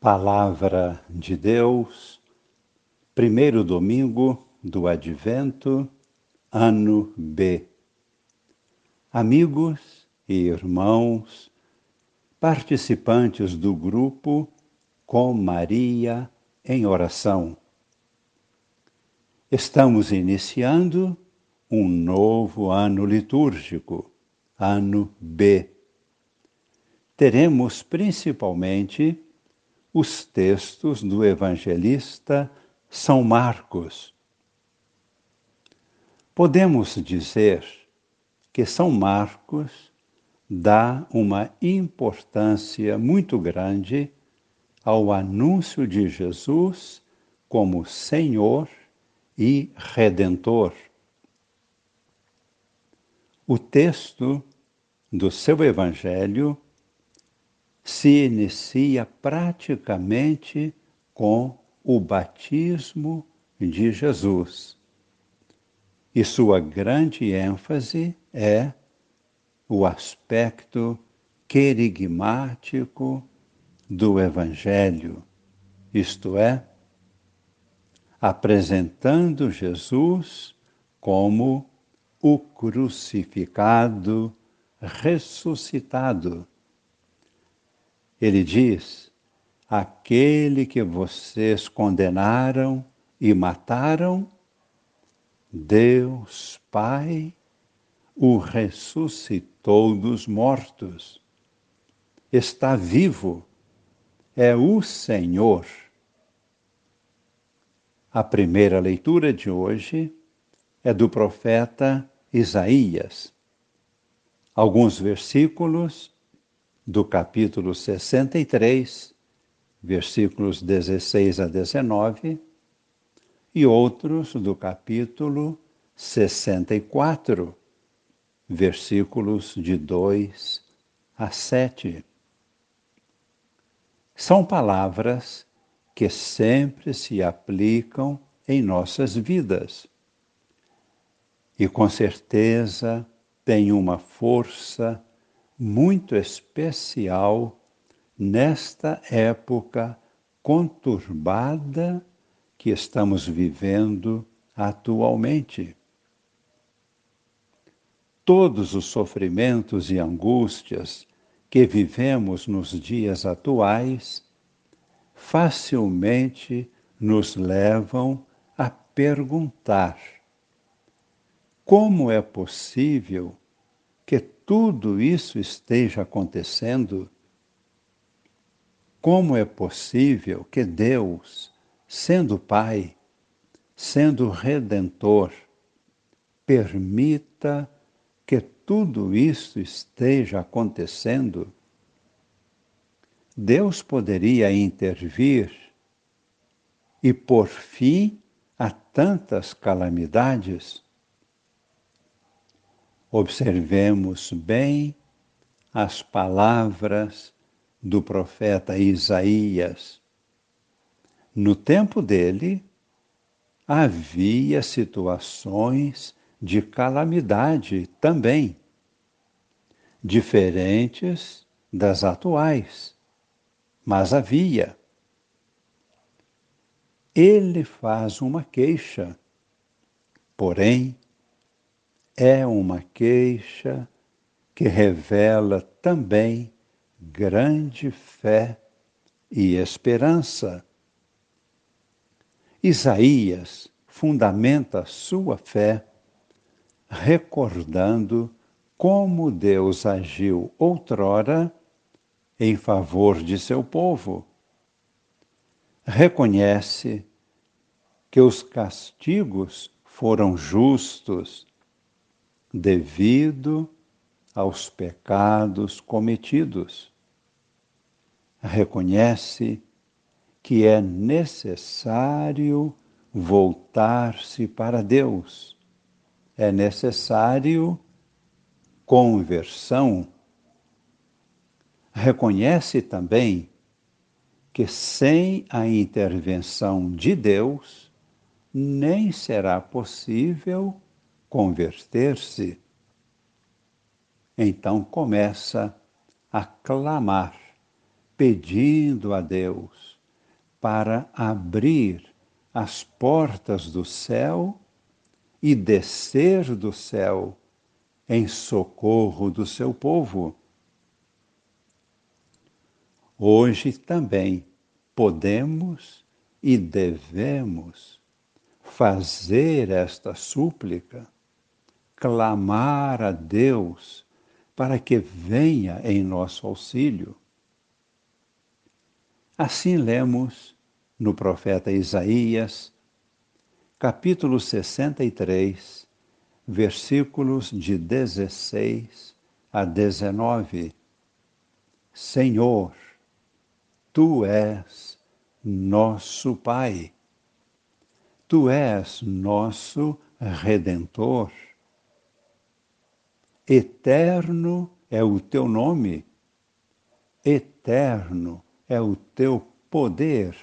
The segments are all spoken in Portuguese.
Palavra de Deus, primeiro domingo do Advento, ano B. Amigos e irmãos, participantes do grupo Com Maria em Oração. Estamos iniciando um novo ano litúrgico, ano B. Teremos principalmente os textos do evangelista São Marcos. Podemos dizer que São Marcos dá uma importância muito grande ao anúncio de Jesus como Senhor e Redentor. O texto do seu Evangelho se inicia praticamente com o batismo de Jesus. E sua grande ênfase é o aspecto querigmático do Evangelho, isto é, apresentando Jesus como o crucificado, ressuscitado ele diz: aquele que vocês condenaram e mataram, Deus Pai o ressuscitou dos mortos. Está vivo, é o Senhor. A primeira leitura de hoje é do profeta Isaías. Alguns versículos do capítulo 63, versículos 16 a 19, e outros do capítulo 64, versículos de 2 a 7. São palavras que sempre se aplicam em nossas vidas. E com certeza têm uma força muito especial nesta época conturbada que estamos vivendo atualmente. Todos os sofrimentos e angústias que vivemos nos dias atuais facilmente nos levam a perguntar: como é possível tudo isso esteja acontecendo, como é possível que Deus, sendo Pai, sendo Redentor, permita que tudo isso esteja acontecendo? Deus poderia intervir e por fim a tantas calamidades? Observemos bem as palavras do profeta Isaías. No tempo dele, havia situações de calamidade também, diferentes das atuais, mas havia. Ele faz uma queixa, porém, é uma queixa que revela também grande fé e esperança. Isaías fundamenta sua fé recordando como Deus agiu outrora em favor de seu povo. Reconhece que os castigos foram justos devido aos pecados cometidos. Reconhece que é necessário voltar-se para Deus. É necessário conversão. Reconhece também que sem a intervenção de Deus nem será possível converter-se, então começa a clamar, pedindo a Deus para abrir as portas do céu e descer do céu em socorro do seu povo. Hoje também podemos e devemos fazer esta súplica, clamar a Deus para que venha em nosso auxílio. Assim lemos no profeta Isaías, capítulo 63, versículos de 16 a 19. Senhor, tu és nosso Pai, tu és nosso Redentor. Eterno é o teu nome, eterno é o teu poder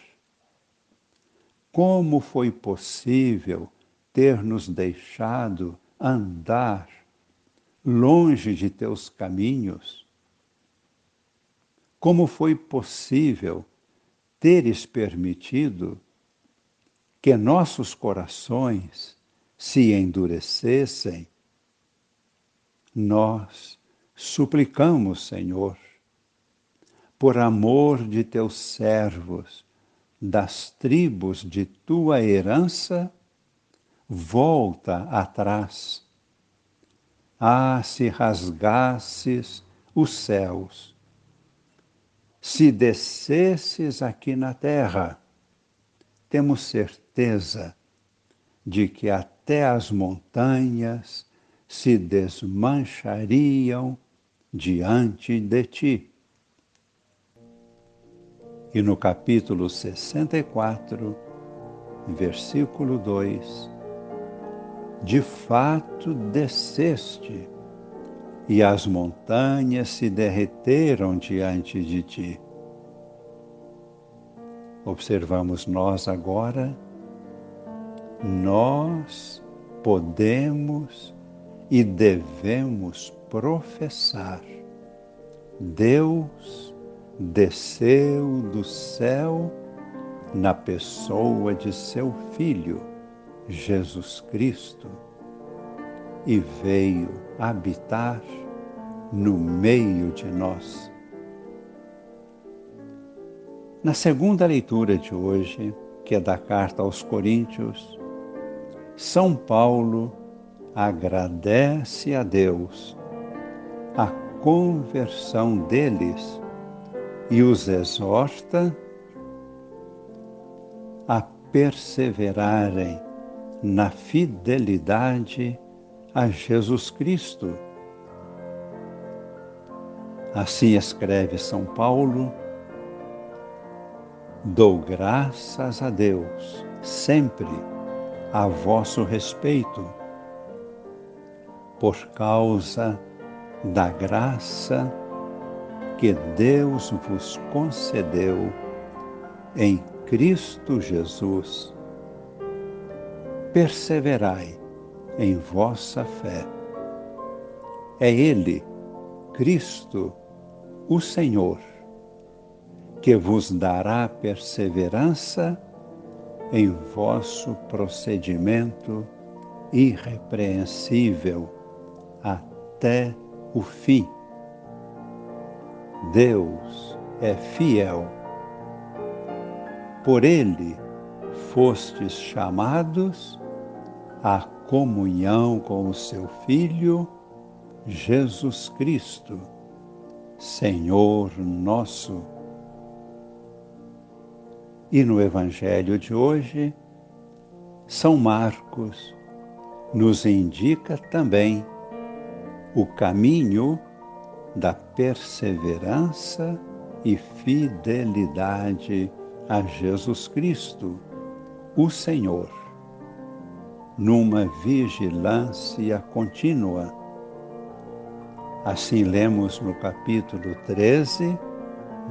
como foi possível ter nos deixado andar longe de teus caminhos? Como foi possível teres permitido que nossos corações se endurecessem? Nós suplicamos, Senhor, por amor de teus servos, das tribos de tua herança, volta atrás. Ah, se rasgasses os céus, se descesses aqui na terra, temos certeza de que até as montanhas se desmanchariam diante de ti. E no capítulo 64, versículo 2, de fato desceste, e as montanhas se derreteram diante de ti. Observamos nós agora, nós podemos e devemos professar Deus desceu do céu na pessoa de seu Filho, Jesus Cristo, e veio habitar no meio de nós. Na segunda leitura de hoje, que é da carta aos Coríntios, São Paulo agradece a Deus a conversão deles e os exorta a perseverarem na fidelidade a Jesus Cristo. Assim escreve São Paulo: Dou graças a Deus sempre a vosso respeito, por causa da graça que Deus vos concedeu em Cristo Jesus. Perseverai em vossa fé. É Ele, Cristo, o Senhor, que vos dará perseverança em vosso procedimento irrepreensível até o fim Deus é fiel. Por ele fostes chamados à comunhão com o seu Filho, Jesus Cristo, Senhor nosso. E no Evangelho de hoje, São Marcos nos indica também o caminho da perseverança e fidelidade a Jesus Cristo, o Senhor, numa vigilância contínua. Assim lemos no capítulo 13,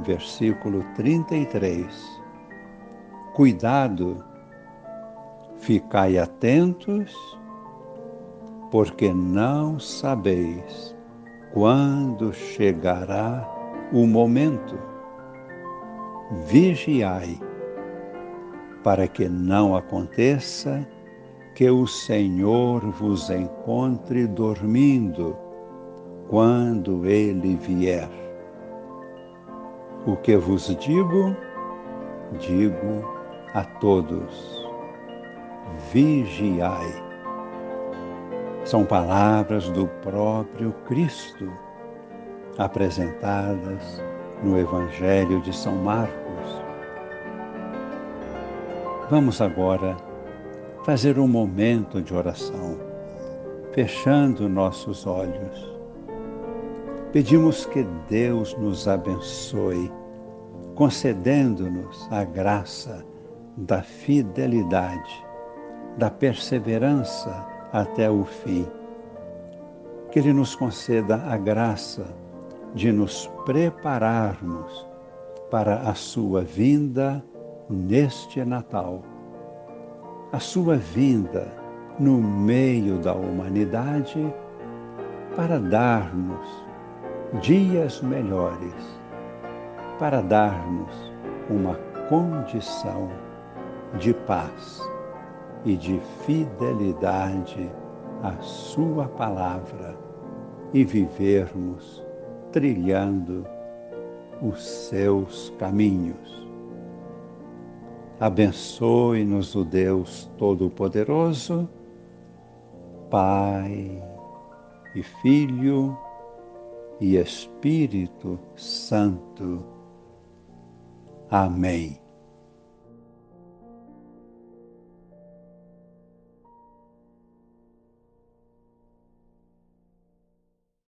versículo 33. Cuidado, ficai atentos, porque não sabeis quando chegará o momento. Vigiai para que não aconteça que o Senhor vos encontre dormindo quando ele vier. O que vos digo, digo a todos: vigiai. São palavras do próprio Cristo, apresentadas no Evangelho de São Marcos. Vamos agora fazer um momento de oração, fechando nossos olhos Pedimos que Deus nos abençoe, concedendo-nos a graça da fidelidade, da perseverança até o fim. Que Ele nos conceda a graça de nos prepararmos para a Sua vinda neste Natal. A Sua vinda no meio da humanidade para dar-nos dias melhores para dar-nos uma condição de paz e de fidelidade à Sua palavra e vivermos trilhando os seus caminhos. Abençoe-nos o Deus Todo-Poderoso, Pai e Filho e Espírito Santo. Amém.